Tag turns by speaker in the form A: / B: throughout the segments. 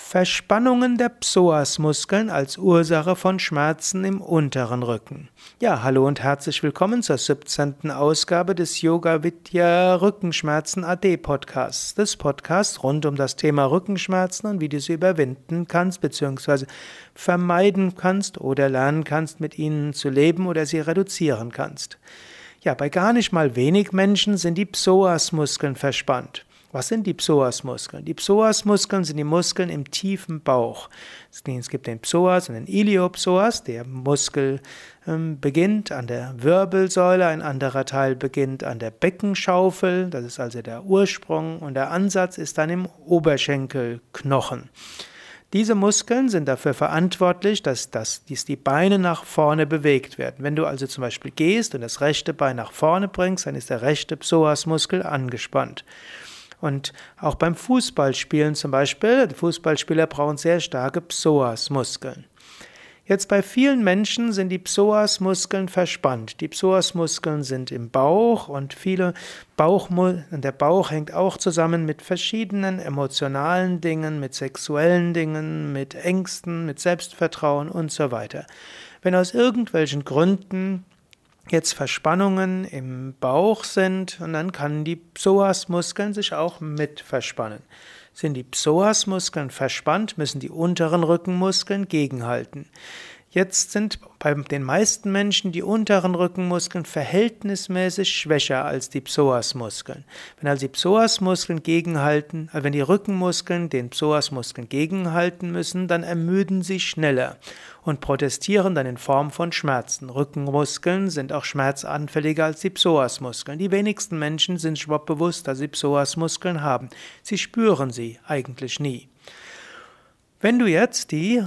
A: Verspannungen der Psoasmuskeln als Ursache von Schmerzen im unteren Rücken. Ja, hallo und herzlich willkommen zur 17. Ausgabe des Yoga Vidya Rückenschmerzen AD Podcasts. Des Podcasts rund um das Thema Rückenschmerzen und wie du sie überwinden kannst bzw. vermeiden kannst oder lernen kannst, mit ihnen zu leben oder sie reduzieren kannst. Ja, bei gar nicht mal wenig Menschen sind die Psoasmuskeln verspannt. Was sind die Psoasmuskeln? Die Psoasmuskeln sind die Muskeln im tiefen Bauch. Es gibt den Psoas und den Iliopsoas. Der Muskel ähm, beginnt an der Wirbelsäule, ein anderer Teil beginnt an der Beckenschaufel. Das ist also der Ursprung und der Ansatz ist dann im Oberschenkelknochen. Diese Muskeln sind dafür verantwortlich, dass, dass, dass die Beine nach vorne bewegt werden. Wenn du also zum Beispiel gehst und das rechte Bein nach vorne bringst, dann ist der rechte Psoasmuskel angespannt. Und auch beim Fußballspielen zum Beispiel, Fußballspieler brauchen sehr starke Psoasmuskeln. Jetzt bei vielen Menschen sind die Psoasmuskeln verspannt. Die Psoasmuskeln sind im Bauch und viele Bauchmu der Bauch hängt auch zusammen mit verschiedenen emotionalen Dingen, mit sexuellen Dingen, mit Ängsten, mit Selbstvertrauen und so weiter. Wenn aus irgendwelchen Gründen jetzt Verspannungen im Bauch sind und dann kann die Psoasmuskeln sich auch mit verspannen. Sind die Psoasmuskeln verspannt, müssen die unteren Rückenmuskeln gegenhalten. Jetzt sind bei den meisten Menschen die unteren Rückenmuskeln verhältnismäßig schwächer als die Psoasmuskeln. Wenn also die Psoasmuskeln gegenhalten, äh, wenn die Rückenmuskeln den Psoasmuskeln gegenhalten müssen, dann ermüden sie schneller und protestieren dann in Form von Schmerzen. Rückenmuskeln sind auch schmerzanfälliger als die Psoasmuskeln. Die wenigsten Menschen sind überhaupt bewusst, dass sie Psoasmuskeln haben. Sie spüren sie eigentlich nie. Wenn du jetzt die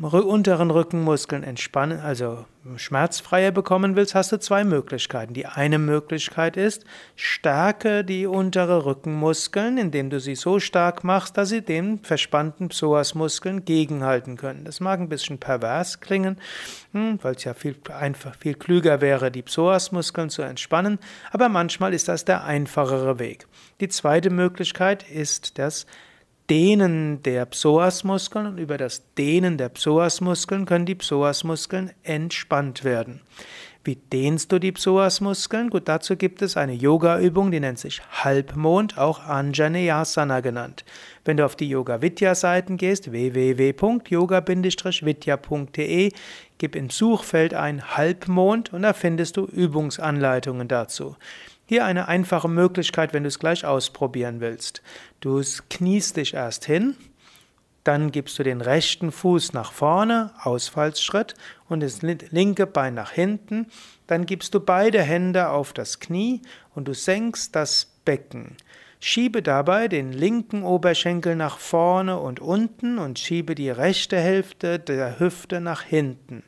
A: unteren Rückenmuskeln entspannen, also schmerzfreier bekommen willst, hast du zwei Möglichkeiten. Die eine Möglichkeit ist, stärke die untere Rückenmuskeln, indem du sie so stark machst, dass sie den verspannten Psoasmuskeln gegenhalten können. Das mag ein bisschen pervers klingen, hm, weil es ja viel einfach, viel klüger wäre, die Psoasmuskeln zu entspannen, aber manchmal ist das der einfachere Weg. Die zweite Möglichkeit ist das Dehnen der Psoasmuskeln und über das Dehnen der Psoasmuskeln können die Psoasmuskeln entspannt werden. Wie dehnst du die Psoasmuskeln? Gut, dazu gibt es eine Yoga-Übung, die nennt sich Halbmond, auch Anjaneyasana genannt. Wenn du auf die Yoga Vidya Seiten gehst, www.yoga-vidya.de, gib im Suchfeld ein Halbmond und da findest du Übungsanleitungen dazu. Hier eine einfache Möglichkeit, wenn du es gleich ausprobieren willst. Du kniest dich erst hin, dann gibst du den rechten Fuß nach vorne, Ausfallsschritt, und das linke Bein nach hinten. Dann gibst du beide Hände auf das Knie und du senkst das Becken. Schiebe dabei den linken Oberschenkel nach vorne und unten und schiebe die rechte Hälfte der Hüfte nach hinten.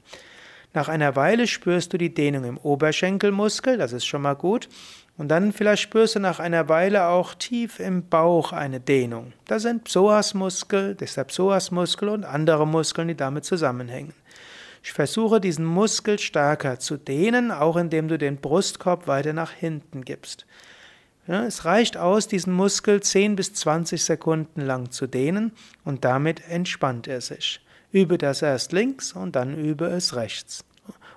A: Nach einer Weile spürst du die Dehnung im Oberschenkelmuskel, das ist schon mal gut. Und dann vielleicht spürst du nach einer Weile auch tief im Bauch eine Dehnung. Das sind Psoasmuskel, der Psoasmuskel und andere Muskeln, die damit zusammenhängen. Ich versuche diesen Muskel stärker zu dehnen, auch indem du den Brustkorb weiter nach hinten gibst. Ja, es reicht aus, diesen Muskel 10 bis 20 Sekunden lang zu dehnen und damit entspannt er sich. Übe das erst links und dann übe es rechts.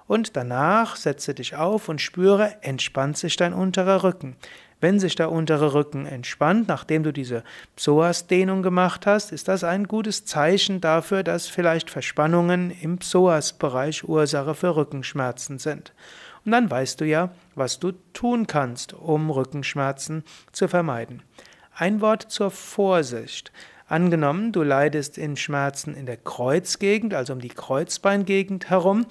A: Und danach setze dich auf und spüre, entspannt sich dein unterer Rücken. Wenn sich der untere Rücken entspannt, nachdem du diese Psoas-Dehnung gemacht hast, ist das ein gutes Zeichen dafür, dass vielleicht Verspannungen im Psoas-Bereich Ursache für Rückenschmerzen sind. Und dann weißt du ja, was du tun kannst, um Rückenschmerzen zu vermeiden. Ein Wort zur Vorsicht. Angenommen, du leidest in Schmerzen in der Kreuzgegend, also um die Kreuzbeingegend herum,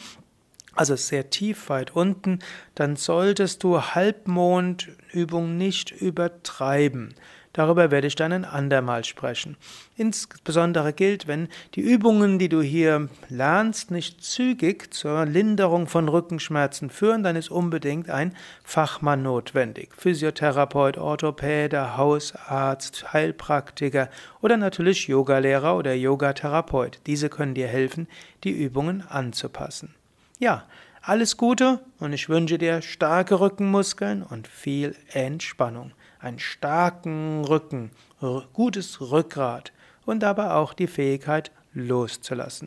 A: also sehr tief weit unten, dann solltest du Halbmondübungen nicht übertreiben. Darüber werde ich dann ein andermal sprechen. Insbesondere gilt, wenn die Übungen, die du hier lernst, nicht zügig zur Linderung von Rückenschmerzen führen, dann ist unbedingt ein Fachmann notwendig. Physiotherapeut, Orthopäde, Hausarzt, Heilpraktiker oder natürlich Yogalehrer oder Yogatherapeut. Diese können dir helfen, die Übungen anzupassen. Ja, alles Gute und ich wünsche dir starke Rückenmuskeln und viel Entspannung einen starken Rücken, gutes Rückgrat und aber auch die Fähigkeit loszulassen.